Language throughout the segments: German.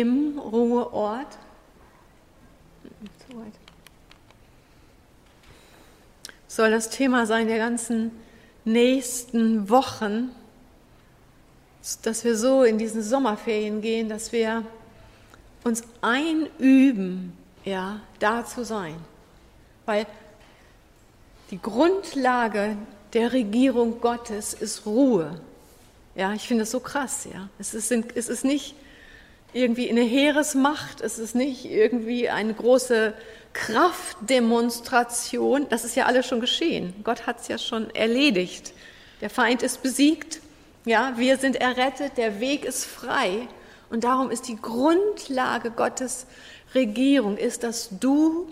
im Ruheort. Soll das Thema sein der ganzen nächsten Wochen, dass wir so in diesen Sommerferien gehen, dass wir uns einüben, ja, da zu sein. Weil die Grundlage der Regierung Gottes ist Ruhe. Ja, ich finde das so krass, ja. Es ist, es ist nicht irgendwie eine Heeresmacht, es ist nicht irgendwie eine große Kraftdemonstration. Das ist ja alles schon geschehen. Gott hat es ja schon erledigt. Der Feind ist besiegt. Ja, wir sind errettet. Der Weg ist frei. Und darum ist die Grundlage Gottes Regierung, ist, dass du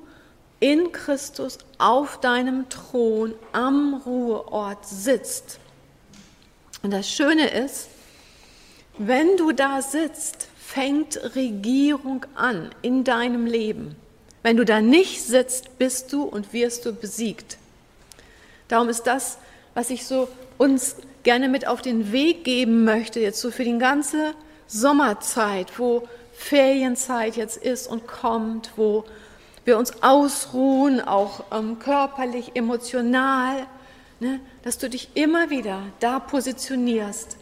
in Christus auf deinem Thron am Ruheort sitzt. Und das Schöne ist, wenn du da sitzt, fängt Regierung an in deinem Leben. Wenn du da nicht sitzt, bist du und wirst du besiegt. Darum ist das, was ich so uns gerne mit auf den Weg geben möchte, jetzt so für die ganze Sommerzeit, wo Ferienzeit jetzt ist und kommt, wo wir uns ausruhen, auch ähm, körperlich, emotional, ne, dass du dich immer wieder da positionierst,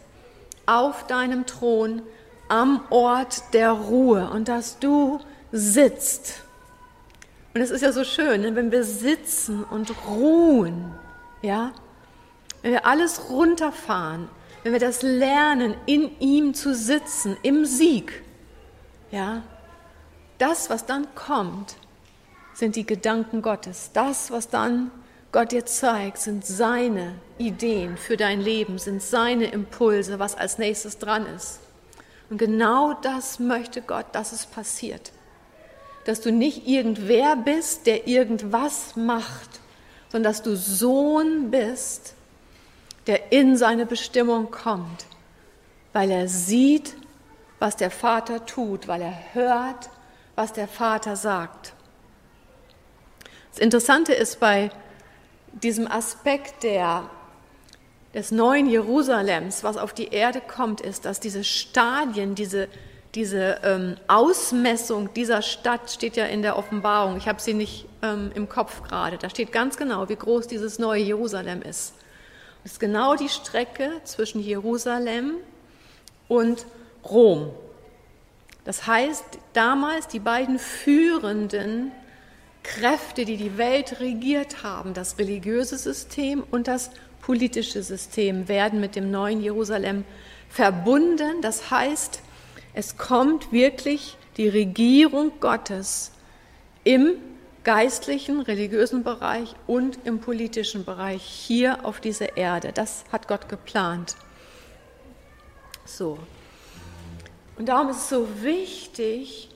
auf deinem Thron, am Ort der Ruhe und dass du sitzt. Und es ist ja so schön, ne, wenn wir sitzen und ruhen, ja, wenn wir alles runterfahren, wenn wir das lernen, in ihm zu sitzen, im Sieg, ja, das, was dann kommt, sind die Gedanken Gottes. Das, was dann Gott dir zeigt, sind seine Ideen für dein Leben, sind seine Impulse, was als nächstes dran ist. Und genau das möchte Gott, dass es passiert. Dass du nicht irgendwer bist, der irgendwas macht, sondern dass du Sohn bist, der in seine Bestimmung kommt, weil er sieht, was der Vater tut, weil er hört, was der Vater sagt. Das Interessante ist bei diesem Aspekt der, des neuen Jerusalems, was auf die Erde kommt, ist, dass diese Stadien, diese, diese ähm, Ausmessung dieser Stadt steht ja in der Offenbarung. Ich habe sie nicht ähm, im Kopf gerade. Da steht ganz genau, wie groß dieses neue Jerusalem ist. Das ist genau die Strecke zwischen Jerusalem und Rom. Das heißt, damals die beiden führenden Kräfte, die die Welt regiert haben, das religiöse System und das politische System, werden mit dem neuen Jerusalem verbunden. Das heißt, es kommt wirklich die Regierung Gottes im geistlichen, religiösen Bereich und im politischen Bereich hier auf dieser Erde. Das hat Gott geplant. So. Und darum ist es so wichtig,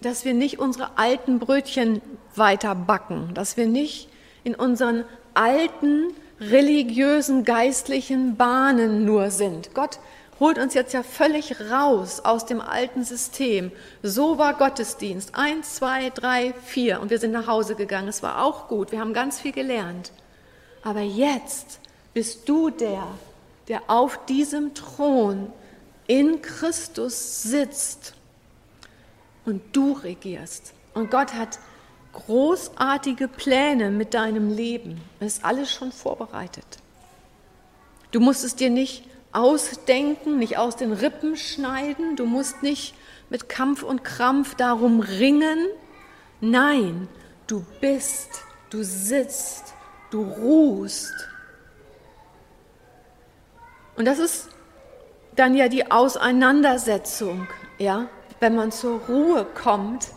dass wir nicht unsere alten Brötchen weiter backen, dass wir nicht in unseren alten religiösen, geistlichen Bahnen nur sind. Gott holt uns jetzt ja völlig raus aus dem alten System. So war Gottesdienst. Eins, zwei, drei, vier. Und wir sind nach Hause gegangen. Es war auch gut. Wir haben ganz viel gelernt. Aber jetzt bist du der, der auf diesem Thron in Christus sitzt und du regierst. Und Gott hat großartige Pläne mit deinem Leben. Es ist alles schon vorbereitet. Du musst es dir nicht ausdenken, nicht aus den Rippen schneiden, du musst nicht mit Kampf und Krampf darum ringen. Nein, du bist, du sitzt, du ruhst. Und das ist dann ja die Auseinandersetzung, ja, wenn man zur Ruhe kommt,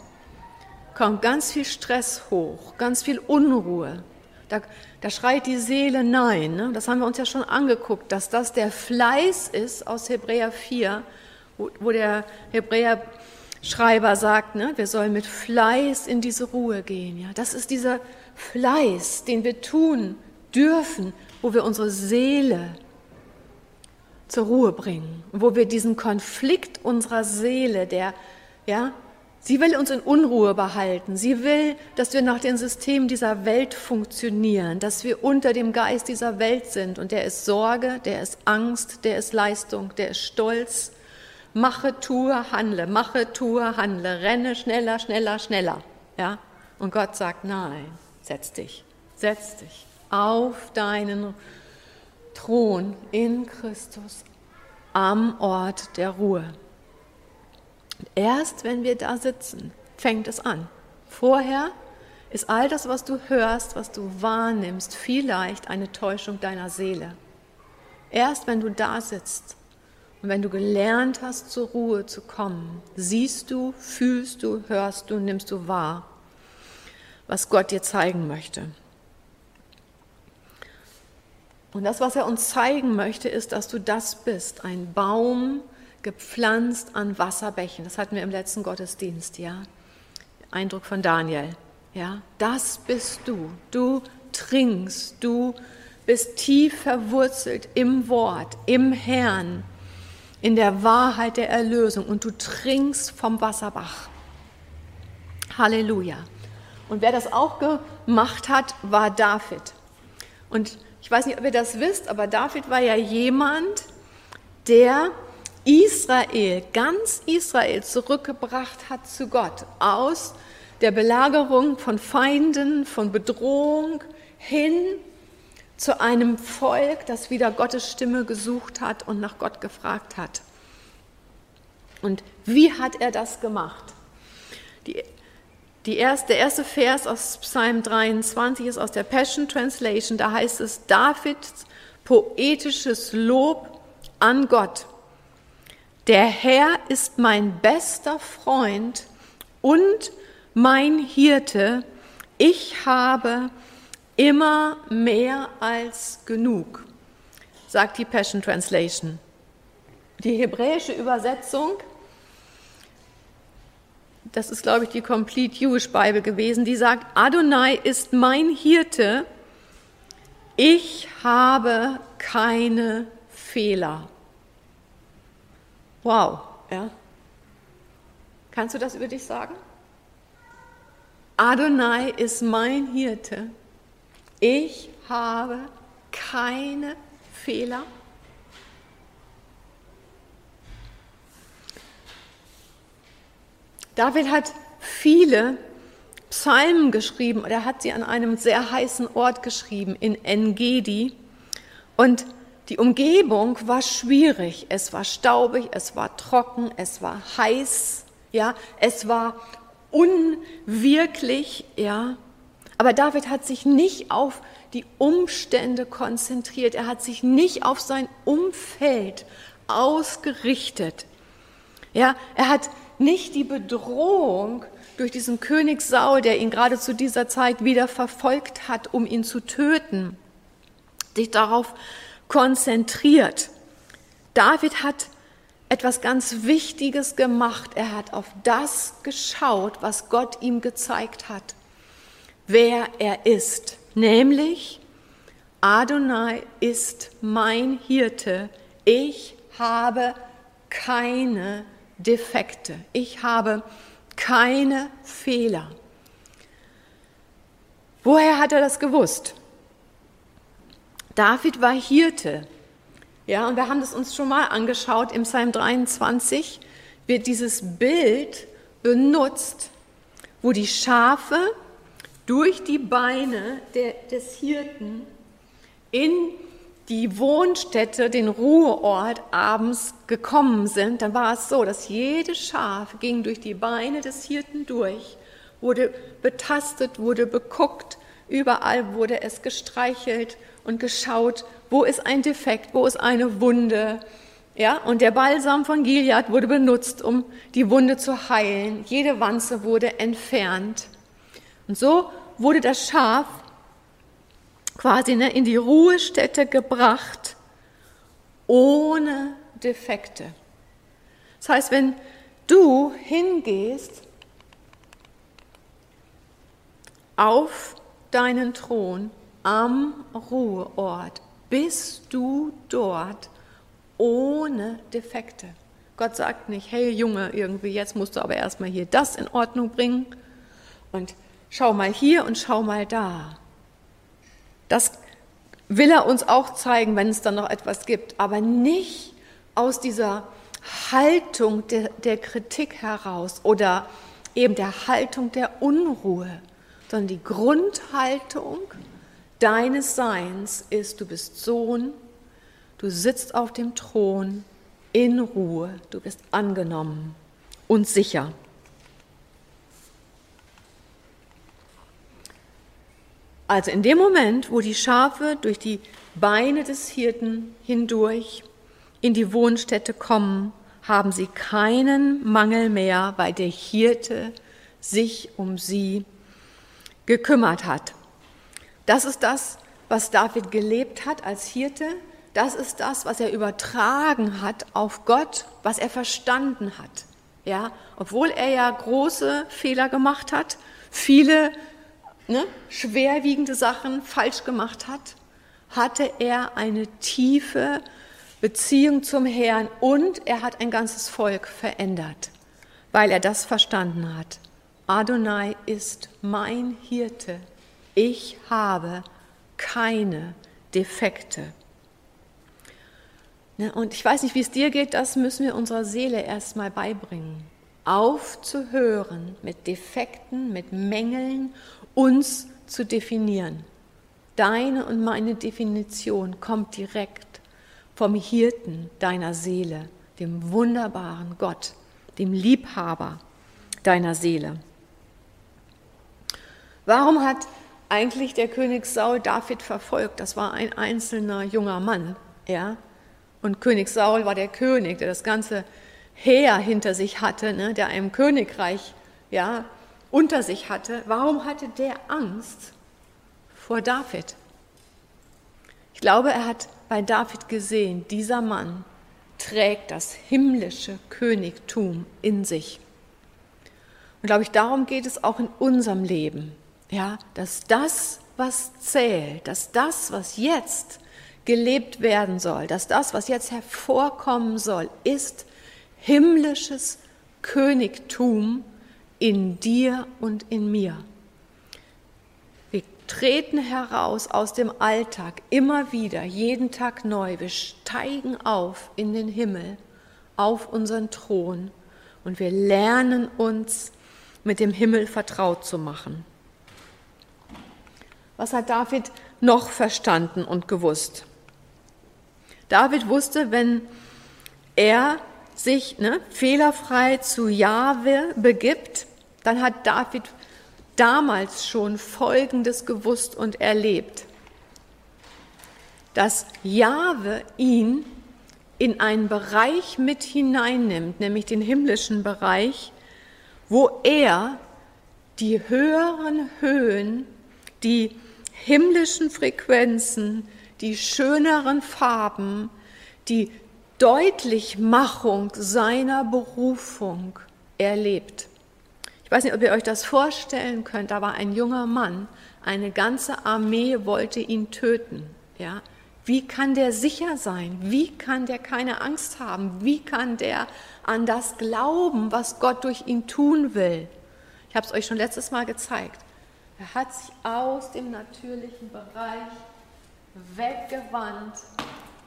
kommt ganz viel Stress hoch, ganz viel Unruhe. Da, da schreit die Seele Nein. Ne? Das haben wir uns ja schon angeguckt, dass das der Fleiß ist aus Hebräer 4, wo, wo der Hebräer-Schreiber sagt, ne? wir sollen mit Fleiß in diese Ruhe gehen. Ja? Das ist dieser Fleiß, den wir tun dürfen, wo wir unsere Seele zur Ruhe bringen, wo wir diesen Konflikt unserer Seele, der, ja, sie will uns in Unruhe behalten, sie will, dass wir nach dem System dieser Welt funktionieren, dass wir unter dem Geist dieser Welt sind und der ist Sorge, der ist Angst, der ist Leistung, der ist Stolz, mache, tue, handle, mache, tue, handle, renne schneller, schneller, schneller. Ja? Und Gott sagt, nein, setz dich, setz dich auf deinen Thron in Christus am Ort der Ruhe. Erst wenn wir da sitzen, fängt es an. Vorher ist all das, was du hörst, was du wahrnimmst, vielleicht eine Täuschung deiner Seele. Erst wenn du da sitzt und wenn du gelernt hast, zur Ruhe zu kommen, siehst du, fühlst du, hörst du, nimmst du wahr, was Gott dir zeigen möchte. Und das, was er uns zeigen möchte, ist, dass du das bist, ein Baum gepflanzt an Wasserbächen. Das hatten wir im letzten Gottesdienst, ja. Eindruck von Daniel. Ja, das bist du. Du trinkst, du bist tief verwurzelt im Wort, im Herrn, in der Wahrheit der Erlösung und du trinkst vom Wasserbach. Halleluja. Und wer das auch gemacht hat, war David. Und ich weiß nicht, ob ihr das wisst, aber David war ja jemand, der Israel, ganz Israel zurückgebracht hat zu Gott aus der Belagerung von Feinden, von Bedrohung hin zu einem Volk, das wieder Gottes Stimme gesucht hat und nach Gott gefragt hat. Und wie hat er das gemacht? Die, die erste, der erste Vers aus Psalm 23 ist aus der Passion Translation. Da heißt es Davids poetisches Lob an Gott. Der Herr ist mein bester Freund und mein Hirte. Ich habe immer mehr als genug, sagt die Passion Translation. Die hebräische Übersetzung das ist, glaube ich, die Complete Jewish Bible gewesen, die sagt, Adonai ist mein Hirte, ich habe keine Fehler. Wow, ja. Kannst du das über dich sagen? Adonai ist mein Hirte, ich habe keine Fehler. David hat viele Psalmen geschrieben oder hat sie an einem sehr heißen Ort geschrieben, in Engedi. Und die Umgebung war schwierig. Es war staubig, es war trocken, es war heiß, ja, es war unwirklich, ja. Aber David hat sich nicht auf die Umstände konzentriert. Er hat sich nicht auf sein Umfeld ausgerichtet. Ja, er hat nicht die Bedrohung durch diesen König Saul, der ihn gerade zu dieser Zeit wieder verfolgt hat, um ihn zu töten, sich darauf konzentriert. David hat etwas ganz Wichtiges gemacht. Er hat auf das geschaut, was Gott ihm gezeigt hat, wer er ist, nämlich Adonai ist mein Hirte. Ich habe keine Defekte. Ich habe keine Fehler. Woher hat er das gewusst? David war Hirte. Ja, und wir haben das uns schon mal angeschaut. Im Psalm 23 wird dieses Bild benutzt, wo die Schafe durch die Beine der, des Hirten in die Wohnstätte, den Ruheort abends gekommen sind, dann war es so, dass jedes Schaf ging durch die Beine des Hirten durch, wurde betastet, wurde beguckt, überall wurde es gestreichelt und geschaut, wo ist ein Defekt, wo ist eine Wunde. Ja, und der Balsam von Gilead wurde benutzt, um die Wunde zu heilen. Jede Wanze wurde entfernt. Und so wurde das Schaf quasi ne, in die Ruhestätte gebracht, ohne Defekte. Das heißt, wenn du hingehst auf deinen Thron am Ruheort, bist du dort ohne Defekte. Gott sagt nicht, hey Junge, irgendwie jetzt musst du aber erstmal hier das in Ordnung bringen und schau mal hier und schau mal da. Das will er uns auch zeigen, wenn es dann noch etwas gibt, aber nicht aus dieser Haltung der, der Kritik heraus oder eben der Haltung der Unruhe, sondern die Grundhaltung deines Seins ist, du bist Sohn, du sitzt auf dem Thron in Ruhe, du bist angenommen und sicher. Also in dem Moment, wo die Schafe durch die Beine des Hirten hindurch in die Wohnstätte kommen, haben sie keinen Mangel mehr, weil der Hirte sich um sie gekümmert hat. Das ist das, was David gelebt hat als Hirte. Das ist das, was er übertragen hat auf Gott, was er verstanden hat. Ja, obwohl er ja große Fehler gemacht hat, viele ne, schwerwiegende Sachen falsch gemacht hat, hatte er eine tiefe Beziehung zum Herrn und er hat ein ganzes Volk verändert, weil er das verstanden hat. Adonai ist mein Hirte. Ich habe keine Defekte. Ne, und ich weiß nicht, wie es dir geht, das müssen wir unserer Seele erstmal beibringen. Aufzuhören mit Defekten, mit Mängeln, uns zu definieren. Deine und meine Definition kommt direkt vom Hirten deiner Seele, dem wunderbaren Gott, dem Liebhaber deiner Seele. Warum hat eigentlich der König Saul David verfolgt? Das war ein einzelner junger Mann, ja. Und König Saul war der König, der das ganze Heer hinter sich hatte, ne, der einem Königreich, ja, unter sich hatte. Warum hatte der Angst vor David? Ich glaube, er hat bei David gesehen, dieser Mann trägt das himmlische Königtum in sich. Und glaube ich, darum geht es auch in unserem Leben, ja, dass das, was zählt, dass das, was jetzt gelebt werden soll, dass das, was jetzt hervorkommen soll, ist himmlisches Königtum in dir und in mir treten heraus aus dem Alltag immer wieder, jeden Tag neu. Wir steigen auf in den Himmel, auf unseren Thron und wir lernen uns mit dem Himmel vertraut zu machen. Was hat David noch verstanden und gewusst? David wusste, wenn er sich ne, fehlerfrei zu Jahwe begibt, dann hat David damals schon Folgendes gewusst und erlebt, dass Jahwe ihn in einen Bereich mit hineinnimmt, nämlich den himmlischen Bereich, wo er die höheren Höhen, die himmlischen Frequenzen, die schöneren Farben, die Deutlichmachung seiner Berufung erlebt. Ich weiß nicht, ob ihr euch das vorstellen könnt, da war ein junger Mann, eine ganze Armee wollte ihn töten. Ja? Wie kann der sicher sein? Wie kann der keine Angst haben? Wie kann der an das glauben, was Gott durch ihn tun will? Ich habe es euch schon letztes Mal gezeigt. Er hat sich aus dem natürlichen Bereich weggewandt,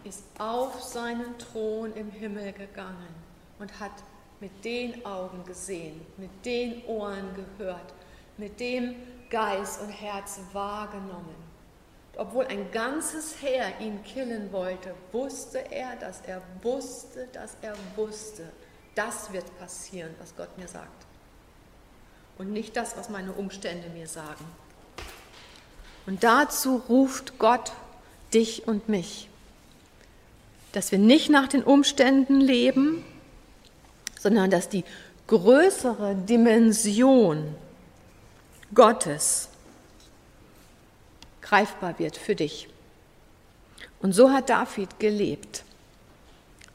ist auf seinen Thron im Himmel gegangen und hat mit den Augen gesehen, mit den Ohren gehört, mit dem Geist und Herz wahrgenommen. Obwohl ein ganzes Heer ihn killen wollte, wusste er, dass er wusste, dass er wusste, das wird passieren, was Gott mir sagt. Und nicht das, was meine Umstände mir sagen. Und dazu ruft Gott dich und mich, dass wir nicht nach den Umständen leben, sondern dass die größere Dimension Gottes greifbar wird für dich. Und so hat David gelebt,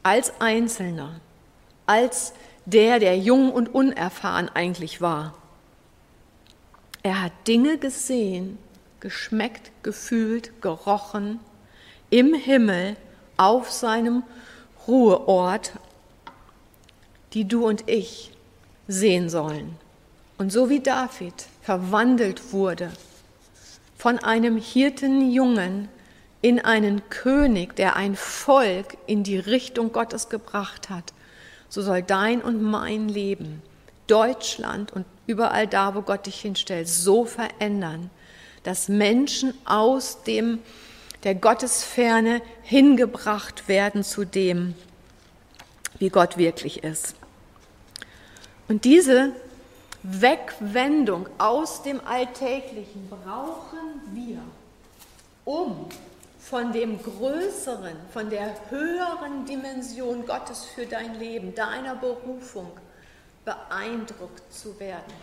als Einzelner, als der, der jung und unerfahren eigentlich war. Er hat Dinge gesehen, geschmeckt, gefühlt, gerochen im Himmel auf seinem Ruheort die du und ich sehen sollen. Und so wie David verwandelt wurde von einem Hirtenjungen in einen König, der ein Volk in die Richtung Gottes gebracht hat, so soll dein und mein Leben, Deutschland und überall da, wo Gott dich hinstellt, so verändern, dass Menschen aus dem der Gottesferne hingebracht werden zu dem, wie Gott wirklich ist. Und diese Wegwendung aus dem Alltäglichen brauchen wir, um von dem größeren, von der höheren Dimension Gottes für dein Leben, deiner Berufung beeindruckt zu werden.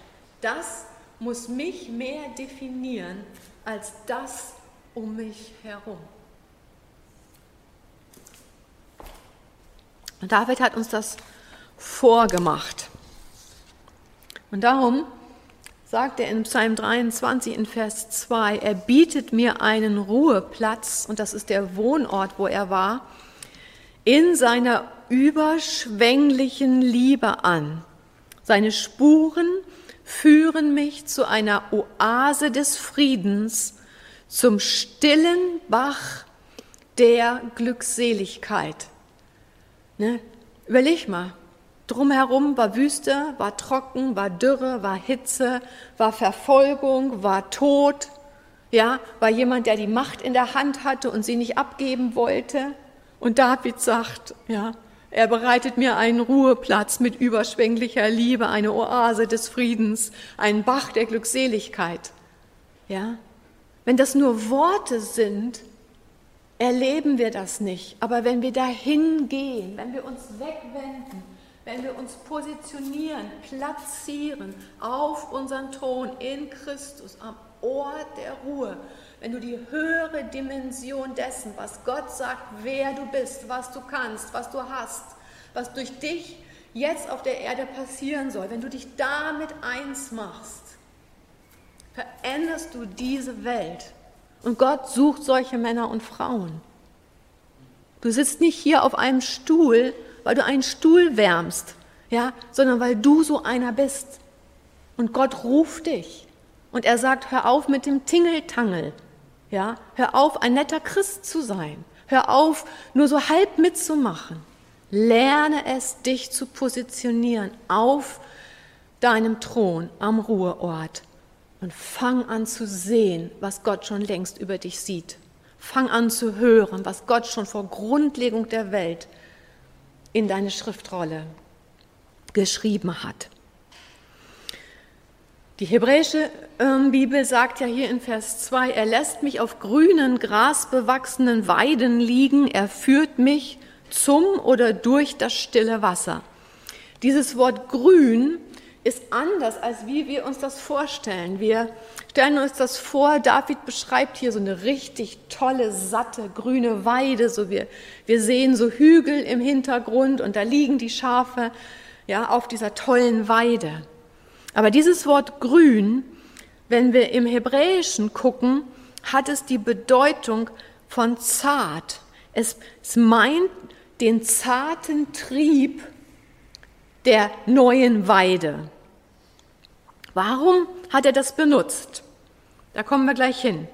Das muss mich mehr definieren als das um mich herum. Und David hat uns das vorgemacht. Und darum sagt er in Psalm 23 in Vers 2, er bietet mir einen Ruheplatz, und das ist der Wohnort, wo er war, in seiner überschwänglichen Liebe an. Seine Spuren führen mich zu einer Oase des Friedens, zum stillen Bach der Glückseligkeit. Ne? Überleg mal, drumherum war Wüste, war trocken, war Dürre, war Hitze, war Verfolgung, war Tod, ja, war jemand, der die Macht in der Hand hatte und sie nicht abgeben wollte. Und David sagt, ja, er bereitet mir einen Ruheplatz mit überschwänglicher Liebe, eine Oase des Friedens, einen Bach der Glückseligkeit. Ja? Wenn das nur Worte sind, erleben wir das nicht. Aber wenn wir dahin gehen, wenn wir uns wegwenden, wenn wir uns positionieren, platzieren auf unseren Thron in Christus, am Ort der Ruhe, wenn du die höhere Dimension dessen, was Gott sagt, wer du bist, was du kannst, was du hast, was durch dich jetzt auf der Erde passieren soll, wenn du dich damit eins machst, veränderst du diese Welt. Und Gott sucht solche Männer und Frauen. Du sitzt nicht hier auf einem Stuhl, weil du einen Stuhl wärmst, ja, sondern weil du so einer bist. Und Gott ruft dich. Und er sagt, hör auf mit dem Tingeltangel. Ja, hör auf, ein netter Christ zu sein. Hör auf, nur so halb mitzumachen. Lerne es, dich zu positionieren auf deinem Thron am Ruheort und fang an zu sehen, was Gott schon längst über dich sieht. Fang an zu hören, was Gott schon vor Grundlegung der Welt in deine Schriftrolle geschrieben hat. Die hebräische ähm, Bibel sagt ja hier in Vers 2, er lässt mich auf grünen, grasbewachsenen Weiden liegen, er führt mich zum oder durch das stille Wasser. Dieses Wort grün ist anders, als wie wir uns das vorstellen. Wir stellen uns das vor, David beschreibt hier so eine richtig tolle, satte, grüne Weide. So wir, wir sehen so Hügel im Hintergrund und da liegen die Schafe ja, auf dieser tollen Weide. Aber dieses Wort grün, wenn wir im Hebräischen gucken, hat es die Bedeutung von zart. Es, es meint den zarten Trieb der neuen Weide. Warum hat er das benutzt? Da kommen wir gleich hin.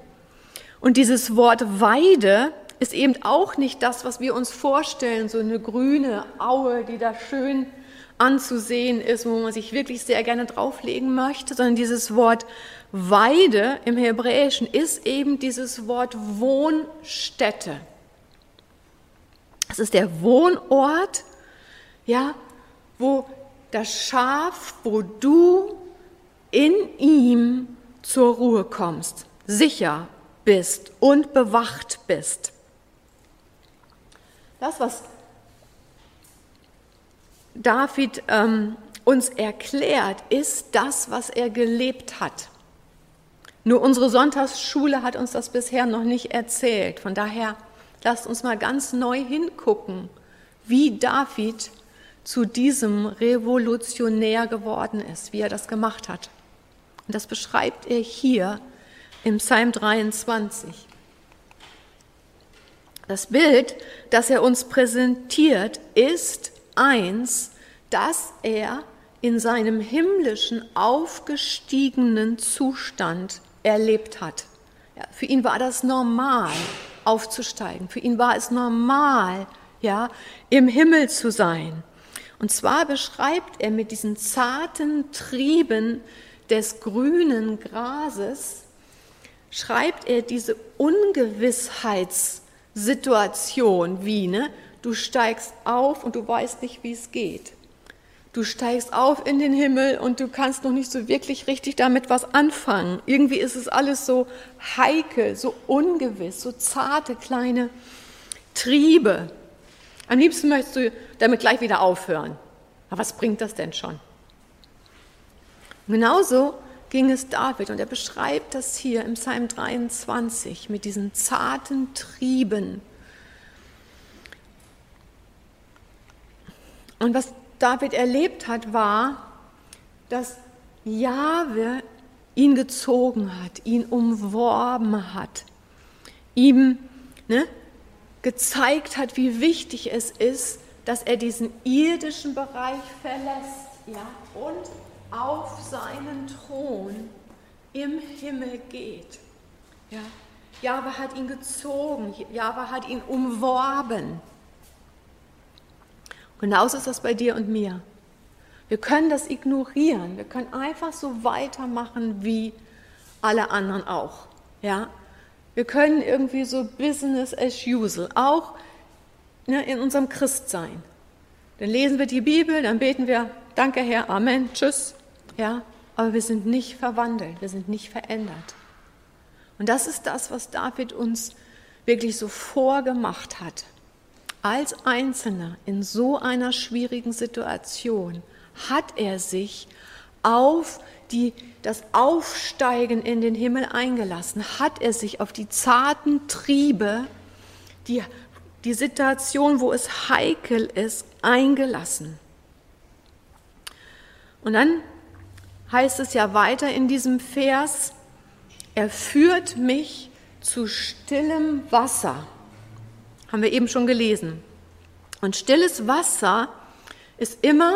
Und dieses Wort Weide ist eben auch nicht das, was wir uns vorstellen, so eine grüne Aue, die da schön anzusehen ist, wo man sich wirklich sehr gerne drauflegen möchte, sondern dieses Wort Weide im Hebräischen ist eben dieses Wort Wohnstätte. Es ist der Wohnort, ja, wo das Schaf, wo du in ihm zur Ruhe kommst, sicher bist und bewacht bist. Das, was David ähm, uns erklärt, ist das, was er gelebt hat. Nur unsere Sonntagsschule hat uns das bisher noch nicht erzählt. Von daher lasst uns mal ganz neu hingucken, wie David zu diesem Revolutionär geworden ist, wie er das gemacht hat. Und das beschreibt er hier im Psalm 23. Das Bild, das er uns präsentiert, ist eins, das er in seinem himmlischen aufgestiegenen Zustand erlebt hat. Ja, für ihn war das normal, aufzusteigen. Für ihn war es normal, ja, im Himmel zu sein. Und zwar beschreibt er mit diesen zarten Trieben des grünen Grases, schreibt er diese Ungewissheitssituation wie, ne? Du steigst auf und du weißt nicht, wie es geht. Du steigst auf in den Himmel und du kannst noch nicht so wirklich richtig damit was anfangen. Irgendwie ist es alles so heikel, so ungewiss, so zarte kleine Triebe. Am liebsten möchtest du damit gleich wieder aufhören. Aber was bringt das denn schon? genauso ging es David und er beschreibt das hier im Psalm 23 mit diesen zarten Trieben. Und was David erlebt hat, war, dass Jahwe ihn gezogen hat, ihn umworben hat, ihm ne, gezeigt hat, wie wichtig es ist, dass er diesen irdischen Bereich verlässt ja, und auf seinen Thron im Himmel geht. Ja. Jahwe hat ihn gezogen, Jahwe hat ihn umworben. Genauso ist das bei dir und mir. Wir können das ignorieren. Wir können einfach so weitermachen wie alle anderen auch. Ja? Wir können irgendwie so Business as usual, auch ne, in unserem Christsein. Dann lesen wir die Bibel, dann beten wir, danke Herr, Amen, tschüss. Ja? Aber wir sind nicht verwandelt, wir sind nicht verändert. Und das ist das, was David uns wirklich so vorgemacht hat als Einzelner in so einer schwierigen Situation hat er sich auf die, das Aufsteigen in den Himmel eingelassen, hat er sich auf die zarten Triebe, die, die Situation, wo es heikel ist, eingelassen. Und dann heißt es ja weiter in diesem Vers, er führt mich zu stillem Wasser. Haben wir eben schon gelesen. Und stilles Wasser ist immer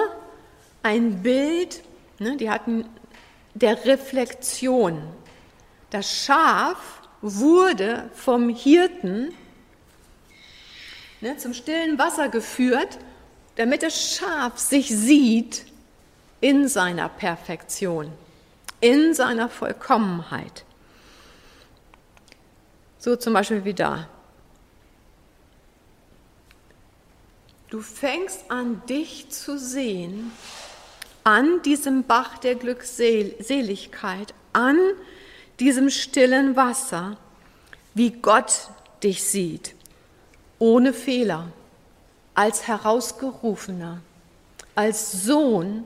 ein Bild, ne, die hatten der Reflexion. Das Schaf wurde vom Hirten ne, zum stillen Wasser geführt, damit das Schaf sich sieht in seiner Perfektion, in seiner Vollkommenheit. So zum Beispiel wie da. Du fängst an, dich zu sehen, an diesem Bach der Glückseligkeit, an diesem stillen Wasser, wie Gott dich sieht, ohne Fehler, als Herausgerufener, als Sohn,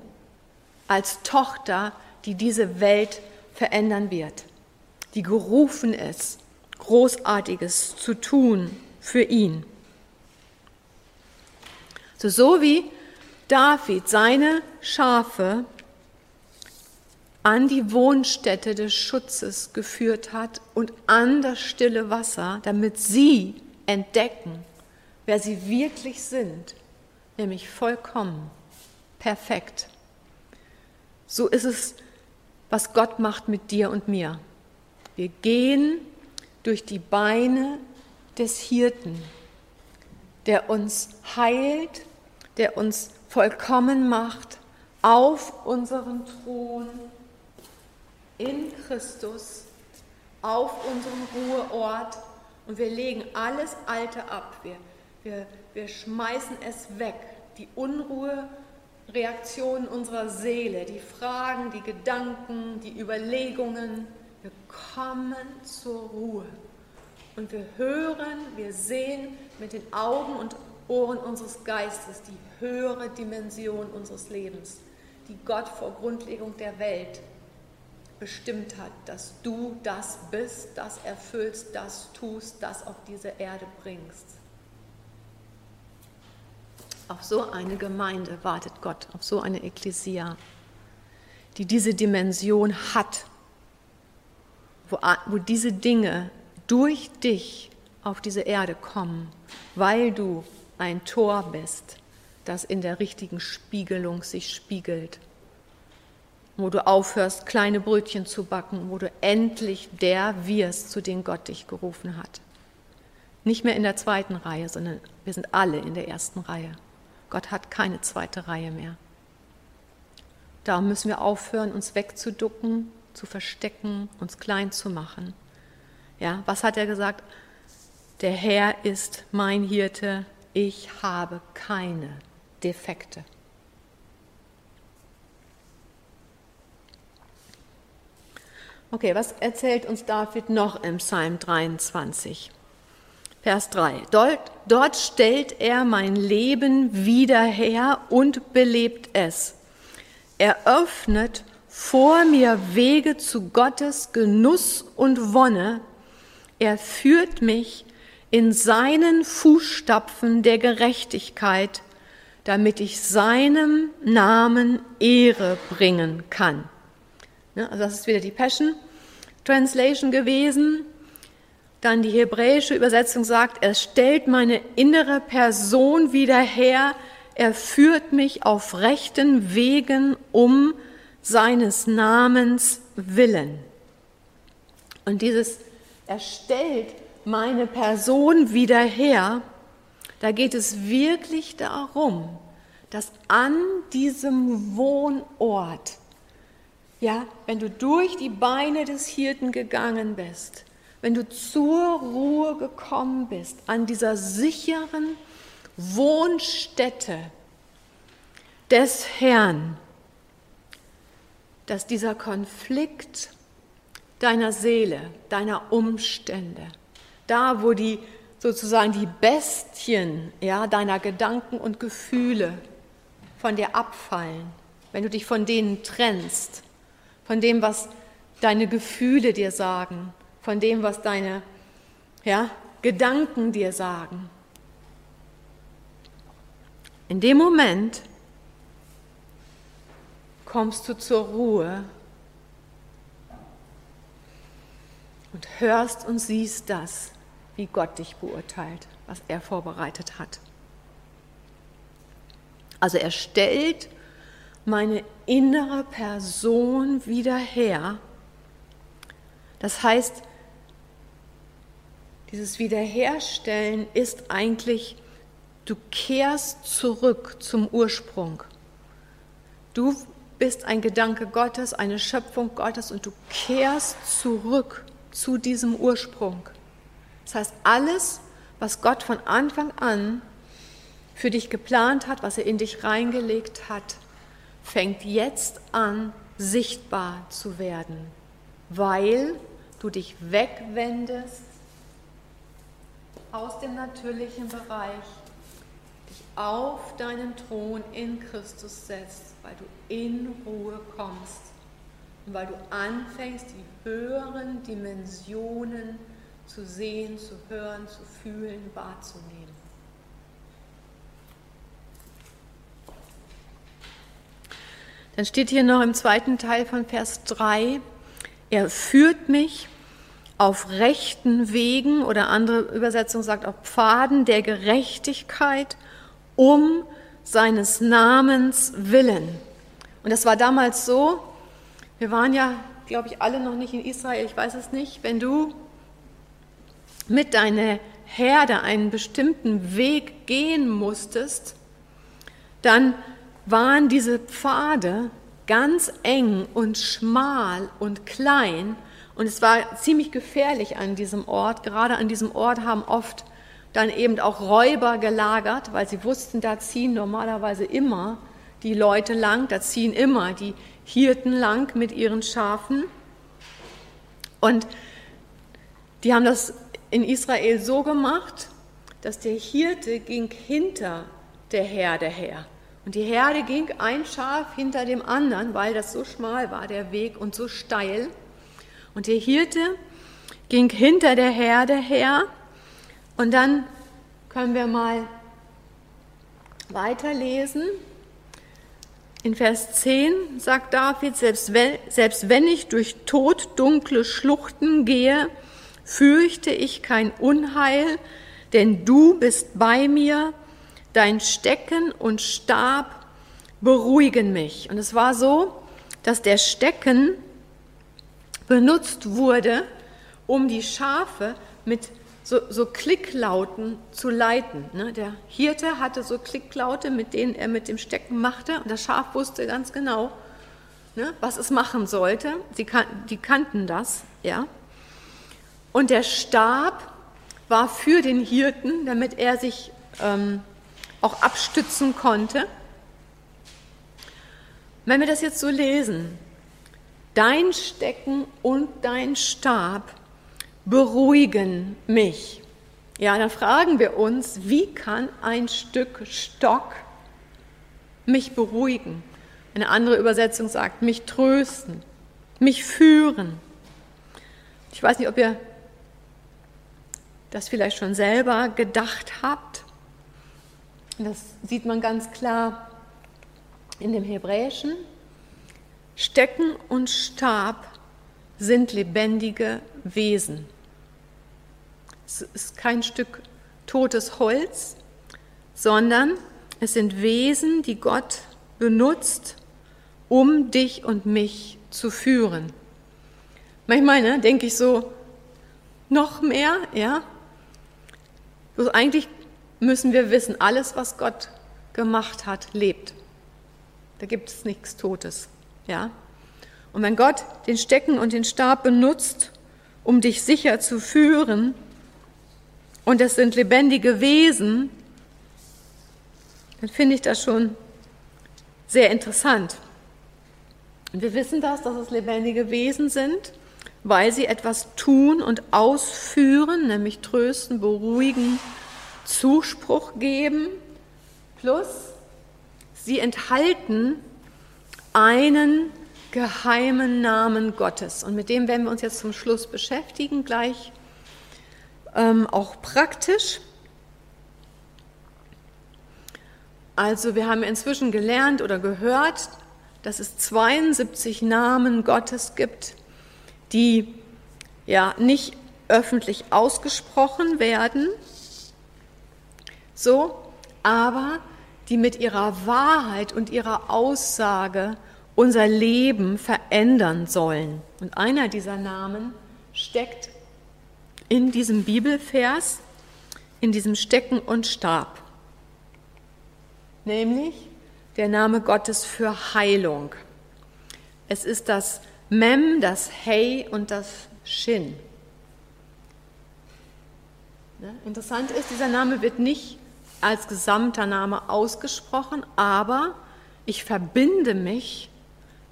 als Tochter, die diese Welt verändern wird, die gerufen ist, Großartiges zu tun für ihn. So, wie David seine Schafe an die Wohnstätte des Schutzes geführt hat und an das stille Wasser, damit sie entdecken, wer sie wirklich sind, nämlich vollkommen, perfekt. So ist es, was Gott macht mit dir und mir. Wir gehen durch die Beine des Hirten, der uns heilt der uns vollkommen macht auf unseren Thron in Christus, auf unserem Ruheort und wir legen alles Alte ab. Wir, wir, wir schmeißen es weg, die Unruhe, Reaktionen unserer Seele, die Fragen, die Gedanken, die Überlegungen. Wir kommen zur Ruhe und wir hören, wir sehen mit den Augen und Ohren unseres Geistes die höhere Dimension unseres Lebens, die Gott vor Grundlegung der Welt bestimmt hat, dass du das bist, das erfüllst, das tust, das auf diese Erde bringst. Auf so eine Gemeinde wartet Gott, auf so eine Ekklesia, die diese Dimension hat, wo, wo diese Dinge durch dich auf diese Erde kommen, weil du ein Tor bist, das in der richtigen Spiegelung sich spiegelt, wo du aufhörst, kleine Brötchen zu backen, wo du endlich der wirst, zu dem Gott dich gerufen hat. Nicht mehr in der zweiten Reihe, sondern wir sind alle in der ersten Reihe. Gott hat keine zweite Reihe mehr. Da müssen wir aufhören, uns wegzuducken, zu verstecken, uns klein zu machen. Ja, was hat er gesagt? Der Herr ist mein Hirte, ich habe keine Defekte. Okay, was erzählt uns David noch im Psalm 23? Vers 3. Dort, dort stellt er mein Leben wieder her und belebt es. Er öffnet vor mir Wege zu Gottes Genuss und Wonne. Er führt mich in seinen Fußstapfen der Gerechtigkeit, damit ich seinem Namen Ehre bringen kann. Also das ist wieder die Passion Translation gewesen. Dann die hebräische Übersetzung sagt, er stellt meine innere Person wieder her, er führt mich auf rechten Wegen um seines Namens willen. Und dieses er stellt meine Person wieder her, da geht es wirklich darum, dass an diesem Wohnort, ja, wenn du durch die Beine des Hirten gegangen bist, wenn du zur Ruhe gekommen bist, an dieser sicheren Wohnstätte des Herrn, dass dieser Konflikt deiner Seele, deiner Umstände, da wo die sozusagen die Bestien ja, deiner Gedanken und Gefühle von dir abfallen, wenn du dich von denen trennst, von dem, was deine Gefühle dir sagen, von dem, was deine ja, Gedanken dir sagen. In dem Moment kommst du zur Ruhe und hörst und siehst das, wie Gott dich beurteilt, was er vorbereitet hat. Also er stellt meine innere Person wieder her. Das heißt, dieses Wiederherstellen ist eigentlich, du kehrst zurück zum Ursprung. Du bist ein Gedanke Gottes, eine Schöpfung Gottes und du kehrst zurück zu diesem Ursprung. Das heißt, alles, was Gott von Anfang an für dich geplant hat, was er in dich reingelegt hat, fängt jetzt an sichtbar zu werden, weil du dich wegwendest aus dem natürlichen Bereich dich auf deinen Thron in Christus setzt, weil du in Ruhe kommst und weil du anfängst, die höheren Dimensionen zu sehen, zu hören, zu fühlen, wahrzunehmen. Dann steht hier noch im zweiten Teil von Vers 3, er führt mich auf rechten Wegen oder andere Übersetzung sagt auf Pfaden der Gerechtigkeit um seines Namens willen. Und das war damals so, wir waren ja, glaube ich, alle noch nicht in Israel, ich weiß es nicht, wenn du mit deiner Herde einen bestimmten Weg gehen musstest, dann waren diese Pfade ganz eng und schmal und klein und es war ziemlich gefährlich an diesem Ort. Gerade an diesem Ort haben oft dann eben auch Räuber gelagert, weil sie wussten, da ziehen normalerweise immer die Leute lang, da ziehen immer die Hirten lang mit ihren Schafen. Und die haben das in Israel so gemacht, dass der Hirte ging hinter der Herde her. Und die Herde ging ein Schaf hinter dem anderen, weil das so schmal war, der Weg, und so steil. Und der Hirte ging hinter der Herde her. Und dann können wir mal weiterlesen. In Vers 10 sagt David, selbst wenn, ich durch toddunkle Schluchten gehe, fürchte ich kein Unheil, denn du bist bei mir, dein Stecken und Stab beruhigen mich. Und es war so, dass der Stecken benutzt wurde, um die Schafe mit so, so Klicklauten zu leiten. Ne? Der Hirte hatte so Klicklaute, mit denen er mit dem Stecken machte und das Schaf wusste ganz genau, ne, was es machen sollte. Sie kan die kannten das, ja. Und der Stab war für den Hirten, damit er sich ähm, auch abstützen konnte. Wenn wir das jetzt so lesen, dein Stecken und dein Stab beruhigen mich. Ja, dann fragen wir uns, wie kann ein Stück Stock mich beruhigen? Eine andere Übersetzung sagt, mich trösten, mich führen. Ich weiß nicht, ob ihr das vielleicht schon selber gedacht habt. Das sieht man ganz klar in dem Hebräischen. Stecken und Stab sind lebendige Wesen. Es ist kein Stück totes Holz, sondern es sind Wesen, die Gott benutzt, um dich und mich zu führen. Manchmal ne, denke ich so, noch mehr, ja. Also eigentlich müssen wir wissen, alles, was Gott gemacht hat, lebt. Da gibt es nichts Totes, ja. Und wenn Gott den Stecken und den Stab benutzt, um dich sicher zu führen, und es sind lebendige Wesen, dann finde ich das schon sehr interessant. Und wir wissen das, dass es lebendige Wesen sind, weil sie etwas tun und ausführen, nämlich trösten, beruhigen, Zuspruch geben, plus sie enthalten einen geheimen Namen Gottes. Und mit dem werden wir uns jetzt zum Schluss beschäftigen, gleich ähm, auch praktisch. Also wir haben inzwischen gelernt oder gehört, dass es 72 Namen Gottes gibt, die ja nicht öffentlich ausgesprochen werden, so, aber die mit ihrer Wahrheit und ihrer Aussage unser Leben verändern sollen. Und einer dieser Namen steckt in diesem Bibelvers, in diesem Stecken und Stab, nämlich der Name Gottes für Heilung. Es ist das Mem, das Hey und das Shin. Interessant ist, dieser Name wird nicht als gesamter Name ausgesprochen, aber ich verbinde mich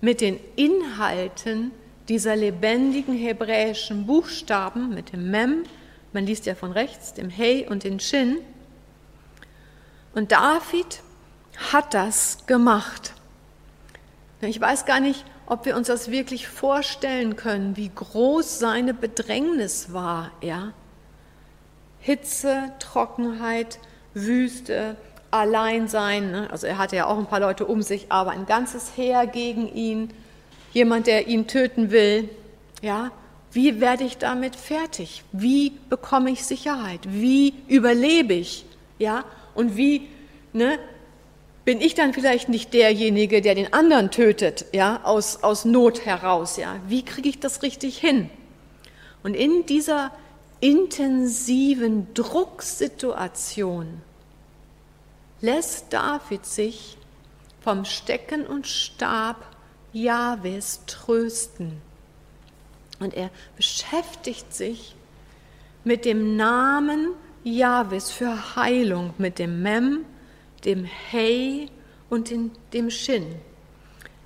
mit den Inhalten dieser lebendigen hebräischen Buchstaben, mit dem Mem, man liest ja von rechts, dem Hey und dem Shin. Und David hat das gemacht. Ich weiß gar nicht, ob wir uns das wirklich vorstellen können, wie groß seine Bedrängnis war, ja. Hitze, Trockenheit, Wüste, Alleinsein. Ne? Also er hatte ja auch ein paar Leute um sich, aber ein ganzes Heer gegen ihn, jemand, der ihn töten will. Ja, wie werde ich damit fertig? Wie bekomme ich Sicherheit? Wie überlebe ich? Ja, und wie ne, bin ich dann vielleicht nicht derjenige, der den anderen tötet, ja, aus, aus Not heraus, ja? Wie kriege ich das richtig hin? Und in dieser intensiven Drucksituation lässt David sich vom Stecken und Stab Jahwes trösten. Und er beschäftigt sich mit dem Namen Jahwes für Heilung, mit dem Mem, dem Hey und dem, dem Shin.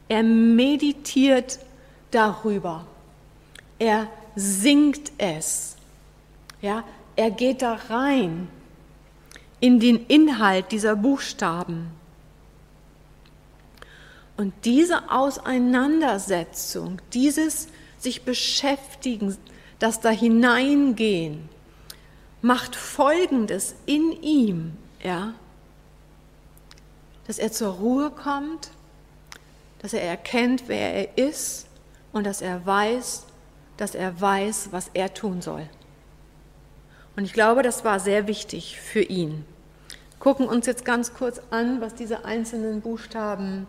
Er meditiert darüber. Er singt es. Ja, er geht da rein in den Inhalt dieser Buchstaben. Und diese Auseinandersetzung, dieses sich beschäftigen, das da hineingehen, macht Folgendes in ihm, ja, dass er zur Ruhe kommt, dass er erkennt, wer er ist und dass er weiß, dass er weiß, was er tun soll. Und ich glaube, das war sehr wichtig für ihn. Gucken uns jetzt ganz kurz an, was diese einzelnen Buchstaben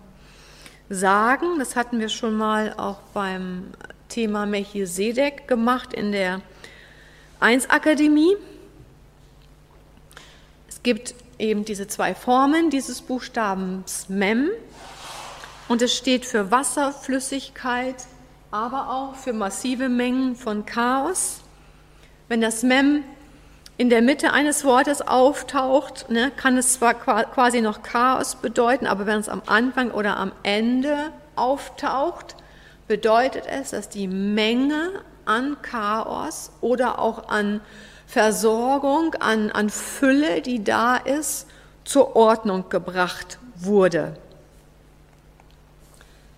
sagen. Das hatten wir schon mal auch beim Thema Melchisedek gemacht in der 1 Akademie. gibt eben diese zwei Formen dieses Buchstabens Mem und es steht für Wasser, Flüssigkeit, aber auch für massive Mengen von Chaos. Wenn das Mem in der Mitte eines Wortes auftaucht, ne, kann es zwar quasi noch Chaos bedeuten, aber wenn es am Anfang oder am Ende auftaucht, bedeutet es, dass die Menge an Chaos oder auch an Versorgung, an, an Fülle, die da ist, zur Ordnung gebracht wurde.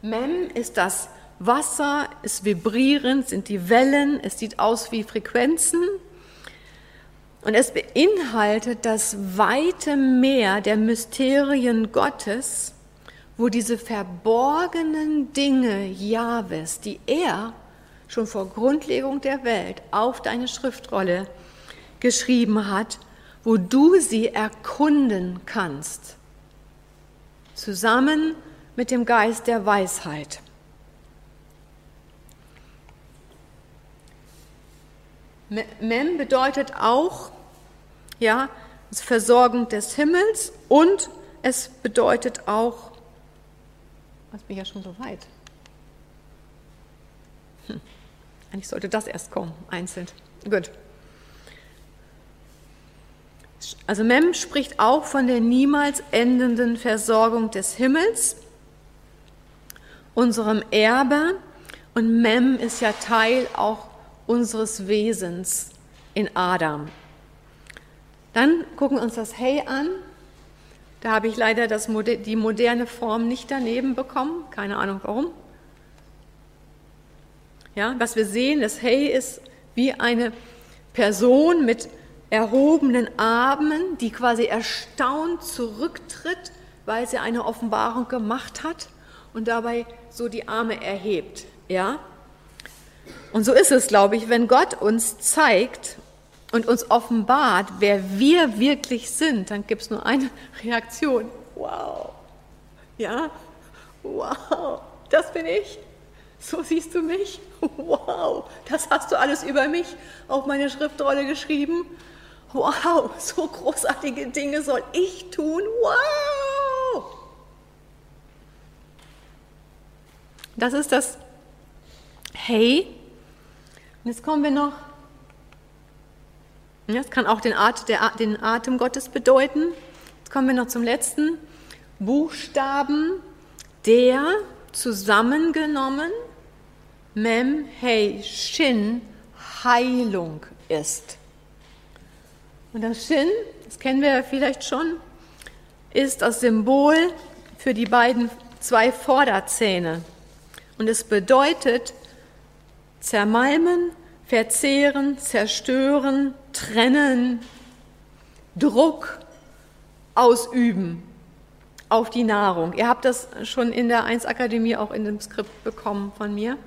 Mem ist das Wasser, ist vibrierend, sind die Wellen, es sieht aus wie Frequenzen und es beinhaltet das weite Meer der Mysterien Gottes, wo diese verborgenen Dinge Jahwes, die er schon vor Grundlegung der Welt auf deine Schriftrolle geschrieben hat, wo du sie erkunden kannst, zusammen mit dem Geist der Weisheit. Mem bedeutet auch, ja, Versorgung des Himmels und es bedeutet auch, was bin ich ja schon so weit. Hm. Eigentlich sollte das erst kommen, einzeln. Gut. Also Mem spricht auch von der niemals endenden Versorgung des Himmels, unserem Erbe. Und Mem ist ja Teil auch unseres Wesens in Adam. Dann gucken wir uns das Hey an. Da habe ich leider das, die moderne Form nicht daneben bekommen. Keine Ahnung warum. Ja, was wir sehen, das Hey ist wie eine Person mit erhobenen Armen, die quasi erstaunt zurücktritt, weil sie eine Offenbarung gemacht hat und dabei so die Arme erhebt. Ja? Und so ist es, glaube ich, wenn Gott uns zeigt und uns offenbart, wer wir wirklich sind, dann gibt es nur eine Reaktion. Wow. Ja? Wow. Das bin ich. So siehst du mich. Wow. Das hast du alles über mich auf meine Schriftrolle geschrieben. Wow. So großartige Dinge soll ich tun. Wow. Das ist das Hey und jetzt kommen wir noch, das kann auch den, Atem Gottes bedeuten. Jetzt kommen wir noch zum letzten Buchstaben, der zusammengenommen Mem, Hey, Shin, Heilung ist. Und das Shin, das kennen wir ja vielleicht schon, ist das Symbol für die beiden zwei Vorderzähne. Und es bedeutet zermalmen, verzehren, zerstören, trennen, Druck ausüben auf die Nahrung. Ihr habt das schon in der 1 Akademie auch in dem Skript bekommen von mir.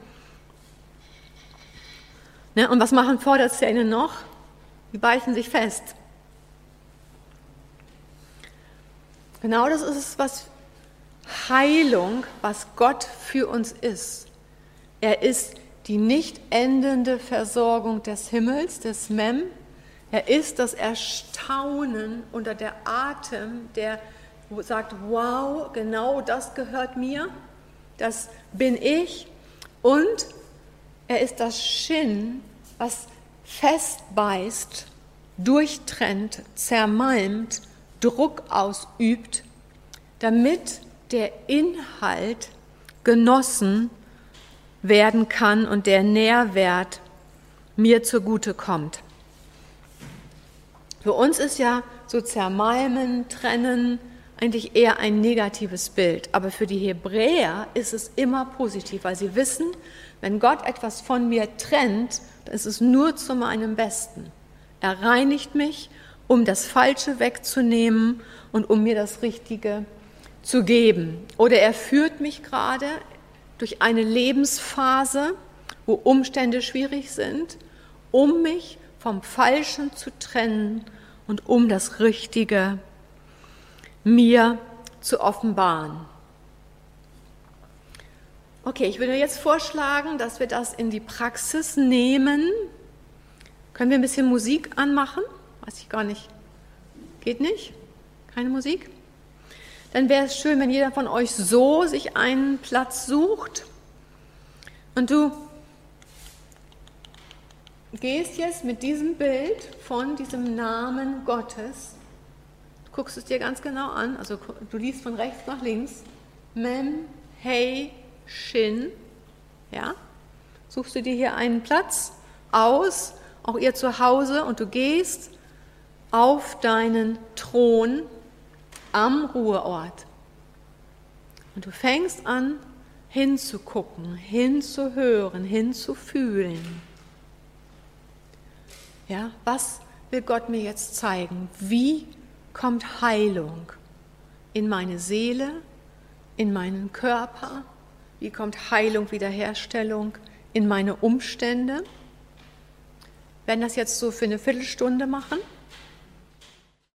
Ne, und was machen Vorderzähne noch? Die beißen sich fest. Genau das ist es, was Heilung, was Gott für uns ist. Er ist die nicht endende Versorgung des Himmels, des Mem. Er ist das Erstaunen unter der Atem, der sagt, wow, genau das gehört mir, das bin ich. Und er ist das Shin, was festbeißt, durchtrennt, zermalmt, Druck ausübt, damit der Inhalt genossen werden kann und der Nährwert mir zugute kommt. Für uns ist ja so zermalmen, trennen eigentlich eher ein negatives Bild, aber für die Hebräer ist es immer positiv, weil sie wissen, wenn Gott etwas von mir trennt, dann ist es nur zu meinem Besten. Er reinigt mich, um das Falsche wegzunehmen und um mir das Richtige zu geben. Oder er führt mich gerade durch eine Lebensphase, wo Umstände schwierig sind, um mich vom Falschen zu trennen und um das Richtige mir zu offenbaren. Okay, ich würde jetzt vorschlagen, dass wir das in die Praxis nehmen. Können wir ein bisschen Musik anmachen? Weiß ich gar nicht. Geht nicht? Keine Musik? Dann wäre es schön, wenn jeder von euch so sich einen Platz sucht und du gehst jetzt mit diesem Bild von diesem Namen Gottes, du guckst es dir ganz genau an, also du liest von rechts nach links, Mem, Hey, Shin, ja, suchst du dir hier einen Platz aus, auch ihr zu Hause, und du gehst auf deinen Thron am Ruheort. Und du fängst an hinzugucken, hinzuhören, hinzufühlen. Ja, was will Gott mir jetzt zeigen? Wie kommt Heilung in meine Seele, in meinen Körper? Wie kommt Heilung, Wiederherstellung in meine Umstände? Wir werden das jetzt so für eine Viertelstunde machen.